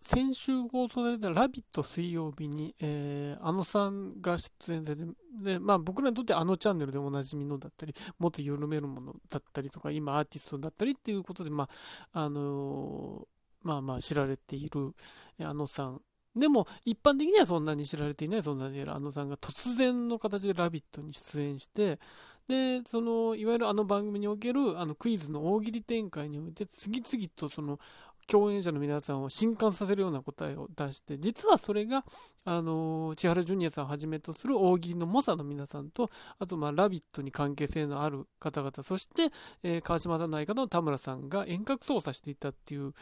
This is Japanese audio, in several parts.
先週放送されたラビット水曜日に、えー、あのさんが出演で、で、まあ僕らにとってあのチャンネルでおなじみのだったり、もっと緩めるものだったりとか、今アーティストだったりっていうことで、まあ、あのー、まあまあ知られている、あのさん。でも、一般的にはそんなに知られていない、そんなにあのさんが突然の形でラビットに出演して、で、その、いわゆるあの番組における、あのクイズの大喜利展開において、次々とその、共演者の皆さんを震撼させるような答えを出して、実はそれが、あの、千原ジュニアさんをはじめとする大喜利の猛者の皆さんと、あと、まあ、ラビットに関係性のある方々、そして、えー、川島さんの相方の田村さんが遠隔操作していたっていう、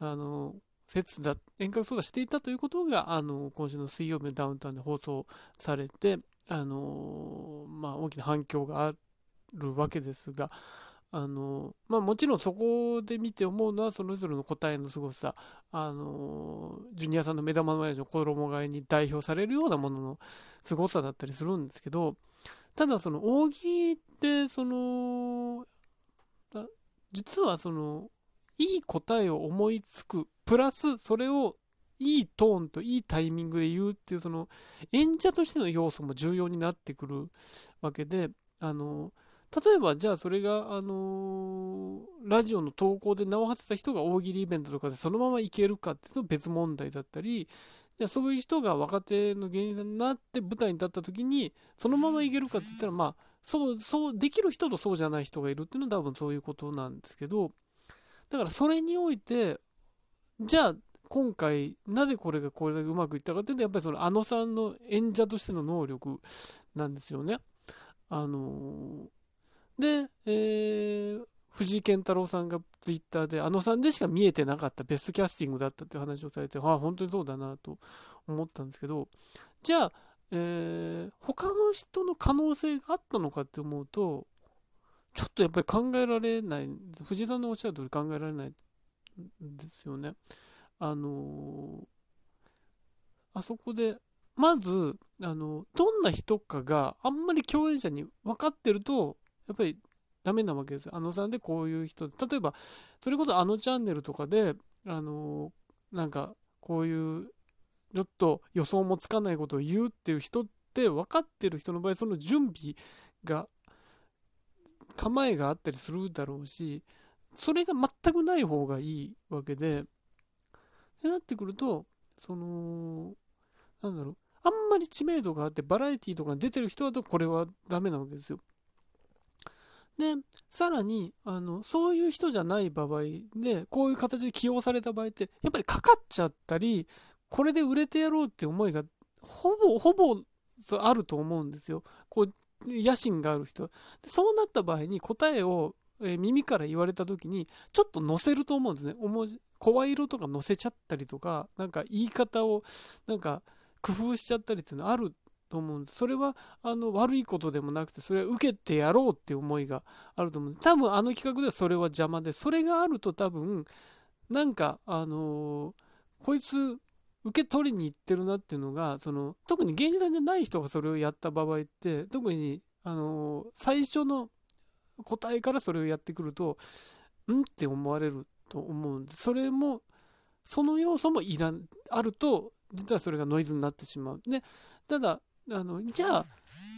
あの、説だ、遠隔操作していたということが、あの、今週の水曜日のダウンタウンで放送されて、あの、まあ、大きな反響があるわけですが、あの、まあもちろんそこで見て思うのはそれぞれの答えの凄さ、あの、ジュニアさんの目玉の親父の衣替えに代表されるようなものの凄さだったりするんですけど、ただその扇って、その、実はその、いい答えを思いつく、プラスそれをいいトーンといいタイミングで言うっていう、その演者としての要素も重要になってくるわけで、あの、例えば、じゃあそれが、あのー、ラジオの投稿で名を馳せた人が大喜利イベントとかでそのままいけるかっていうの別問題だったり、じゃあそういう人が若手の芸人さんになって舞台に立った時に、そのままいけるかって言ったら、まあ、そう、そう、できる人とそうじゃない人がいるっていうのは多分そういうことなんですけど、だからそれにおいて、じゃあ今回なぜこれがこれだけうまくいったかっていうと、やっぱりそのあのさんの演者としての能力なんですよね。あのーで、えー、藤井健太郎さんがツイッターで、あのさんでしか見えてなかったベストキャスティングだったっていう話をされて、あ、本当にそうだなと思ったんですけど、じゃあ、えー、他の人の可能性があったのかって思うと、ちょっとやっぱり考えられない、藤井さんのおっしゃる通り考えられないんですよね。あのー、あそこで、まず、あの、どんな人かがあんまり共演者に分かってると、やっぱりダメなわけですよ。あのさんでこういう人、例えば、それこそあのチャンネルとかで、あのなんか、こういう、ちょっと予想もつかないことを言うっていう人って分かってる人の場合、その準備が、構えがあったりするだろうし、それが全くない方がいいわけで、ってなってくると、その、なんだろう、あんまり知名度があってバラエティとか出てる人だとこれはダメなわけですよ。で、さらに、あの、そういう人じゃない場合で、こういう形で起用された場合って、やっぱりかかっちゃったり、これで売れてやろうって思いが、ほぼ、ほぼあると思うんですよ。こう、野心がある人。でそうなった場合に答えを、えー、耳から言われた時に、ちょっと載せると思うんですね。声色とか載せちゃったりとか、なんか言い方を、なんか工夫しちゃったりっていうのあると思うんです。それはあの悪いことでもなくて、それは受けてやろうっていう思いがあると思うんです。多分あの企画ではそれは邪魔で、それがあると多分、なんか、あのー、こいつ受け取りに行ってるなっていうのが、その、特に芸人さんじゃない人がそれをやった場合って、特に、あのー、最初の答えからそれをやってくると、んって思われると思うんで、それも、その要素もいらん、あると、実はそれがノイズになってしまう。で、ただ、あの、じゃあ、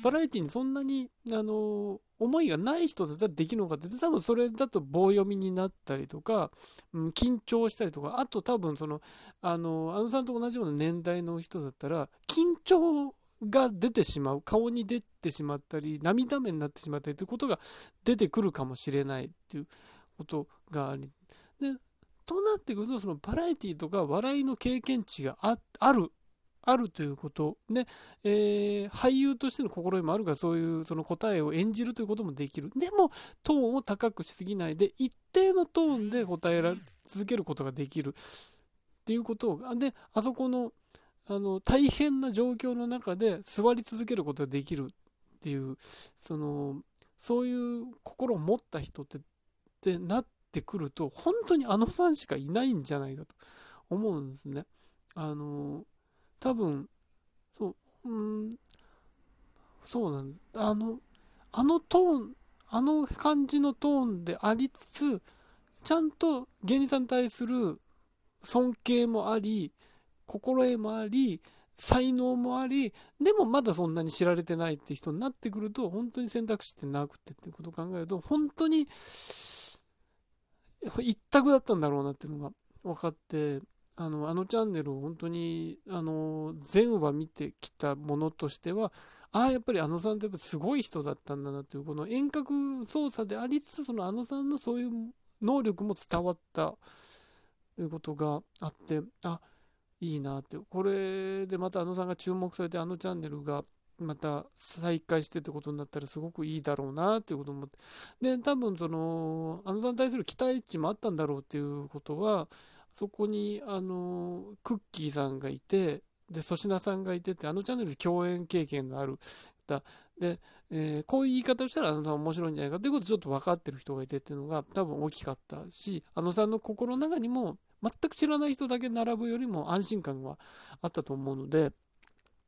バラエティにそんなに、あの、思いがない人だったらできるのかって、多分それだと棒読みになったりとか、うん、緊張したりとか、あと多分その、あの、あのさんと同じような年代の人だったら、緊張が出てしまう、顔に出てしまったり、涙目になってしまったりということが出てくるかもしれないっていうことがあり、で、となってくると、そのバラエティとか笑いの経験値があるあるということで、えー、俳優としての心得もあるが、そういうその答えを演じるということもできる。でも、トーンを高くしすぎないで、一定のトーンで答えら続けることができる。っていうことを、で、あそこの、あの、大変な状況の中で座り続けることができるっていう、その、そういう心を持った人って、ってなってくると、本当にあのさんしかいないんじゃないかと思うんですね。あの、多分、そう、うん、そうなんあの、あのトーン、あの感じのトーンでありつつ、ちゃんと芸人さんに対する、尊敬もあり、心得もあり、才能もあり、でもまだそんなに知られてないって人になってくると、本当に選択肢ってなくてってことを考えると、本当に一択だったんだろうなっていうのが分かって、あの、あのチャンネルを本当に、あの、全話見てきたものとしては、ああ、やっぱりあのさんってやっぱすごい人だったんだなっていう、この遠隔操作でありつつ、そのあのさんのそういう能力も伝わったということがあって、あ、いいなって。これでまたあのさんが注目されて、あのチャンネルがまた再開してってことになったらすごくいいだろうなっていうことを思って。で、多分その、あのさんに対する期待値もあったんだろうっていうことは、そこに、あの、クッキーさんがいて、で、粗品さんがいてって、あのチャンネル共演経験がある。で、えー、こういう言い方をしたらあのさん面白いんじゃないかっていうことをちょっと分かってる人がいてっていうのが多分大きかったし、あのさんの心の中にも全く知らない人だけ並ぶよりも安心感はあったと思うので、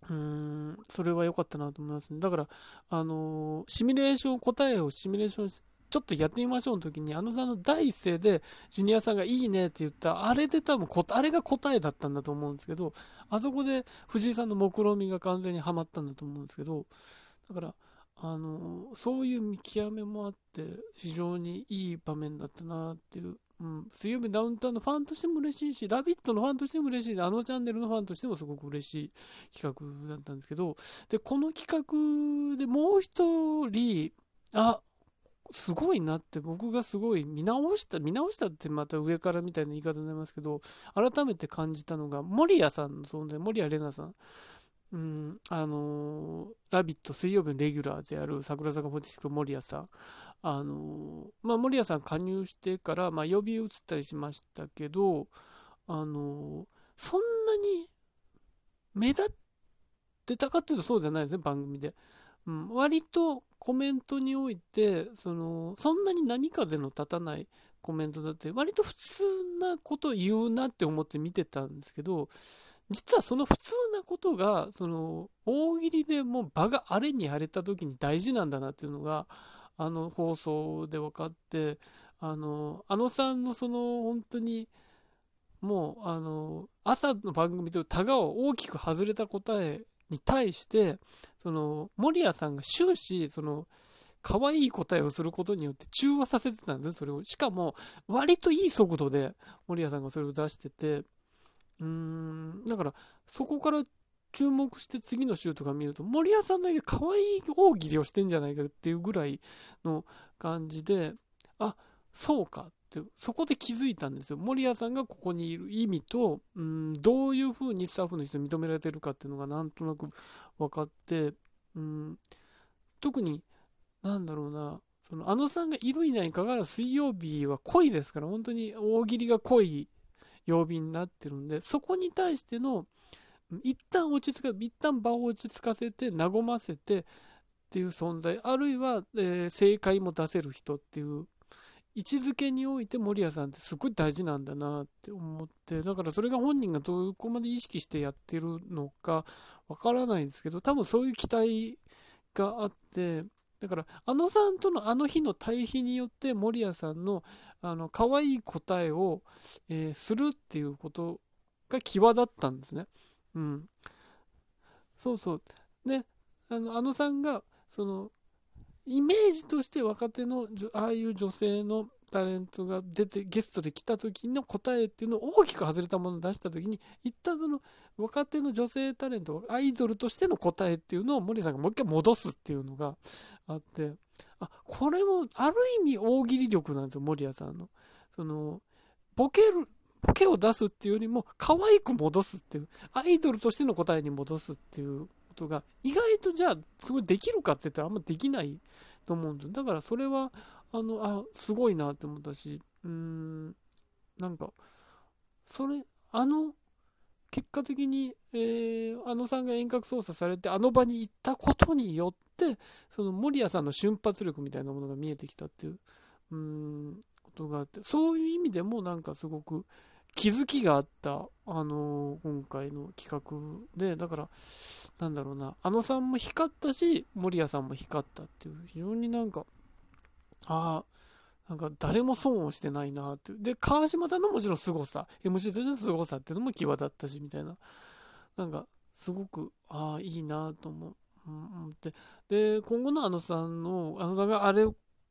うーん、それは良かったなと思いますね。だから、あのー、シミュレーション、答えをシミュレーションちょっとやってみましょうの時に、あのさんの第一声で、ジュニアさんがいいねって言った、あれで多分こあれが答えだったんだと思うんですけど、あそこで藤井さんの目論見みが完全にはまったんだと思うんですけど、だから、あの、そういう見極めもあって、非常にいい場面だったなっていううん、水曜日ダウンタウンのファンとしても嬉しいし、ラビットのファンとしても嬉しい、あのチャンネルのファンとしてもすごく嬉しい企画だったんですけど、で、この企画でもう一人、あ、すごいなって僕がすごい見直した、見直したってまた上からみたいな言い方になりますけど、改めて感じたのが、守谷さんの存在、守谷玲奈さん。うん、あの、ラビット水曜日のレギュラーである桜坂46守谷さん。あのまあ、森谷さん加入してから、まあ、呼び移ったりしましたけど、あのそんなに目立ってたかっていうとそうじゃないですね、番組で。うん、割とコメントにおいて、その、そんなに波風の立たないコメントだって、割と普通なこと言うなって思って見てたんですけど、実はその普通なことが、その、大喜利でもう場が荒れに荒れた時に大事なんだなっていうのが、あの放送で分かって、あの、あのさんのその本当に、もう、あの、朝の番組とタガを大きく外れた答えに対して、その、守谷さんが終始、その、可愛い答えをすることによって中和させてたんですね、それを。しかも、割といい速度で守谷さんがそれを出してて、うーん、だから、そこから注目して次の週とか見ると、森谷さんだけ可愛い大喜利をしてんじゃないかっていうぐらいの感じで、あ、そうかっ、そこで気づいたんですよ。森谷さんがここにいる意味と、うん、どういうふうにスタッフの人認められてるかっていうのがなんとなく分かって、うん、特に、なんだろうな、その、あのさんがいるいないかかわらず水曜日は濃いですから、本当に大喜利が濃い曜日になってるんで、そこに対しての、一旦落ち着か、一旦場を落ち着かせて、和ませてっていう存在、あるいは、えー、正解も出せる人っていう位置づけにおいて守谷さんってすごい大事なんだなって思って、だからそれが本人がどこまで意識してやってるのかわからないんですけど、多分そういう期待があって、だから、あのさんとのあの日の対比によって、守谷さんの、あの、可愛い答えを、えー、するっていうことが際立ったんですね。うん。そうそう。で、あの、あのさんが、その、イメージとして若手の、ああいう女性のタレントが出て、ゲストで来た時の答えっていうのを大きく外れたものを出した時に、一旦その、若手の女性タレント、アイドルとしての答えっていうのを森さんがもう一回戻すっていうのがあって、あ、これもある意味大喜利力なんですよ、森谷さんの。その、ボケる、ボケを出すっていうよりも、可愛く戻すっていう、アイドルとしての答えに戻すっていうことが、意外とじゃあ、すごいできるかって言ったらあんまできないと思うんですよ。だからそれは、あの、あ、すごいなって思ったし、うーん、なんか、それ、あの、結果的に、えー、あのさんが遠隔操作されて、あの場に行ったことによって、その森谷さんの瞬発力みたいなものが見えてきたっていう、うーん、ことがあって、そういう意味でもなんかすごく、気づきがあった、あのー、今回の企画で、だから、なんだろうな、あのさんも光ったし、守谷さんも光ったっていう、非常になんか、ああ、なんか誰も損をしてないなっていう。で川島さんのもちろん凄さ MC としての凄さっていうのも際立ったしみたいな。なんかすごくああいいなと思う、うん、でで今後のあのさんのあのさんがあれ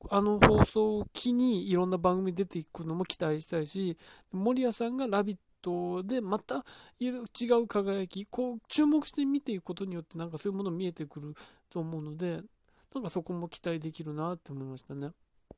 あの放送を機にいろんな番組出ていくのも期待したいし守谷さんが「ラビット!」でまた違う輝きこう注目して見ていくことによってなんかそういうもの見えてくると思うのでなんかそこも期待できるなって思いましたね。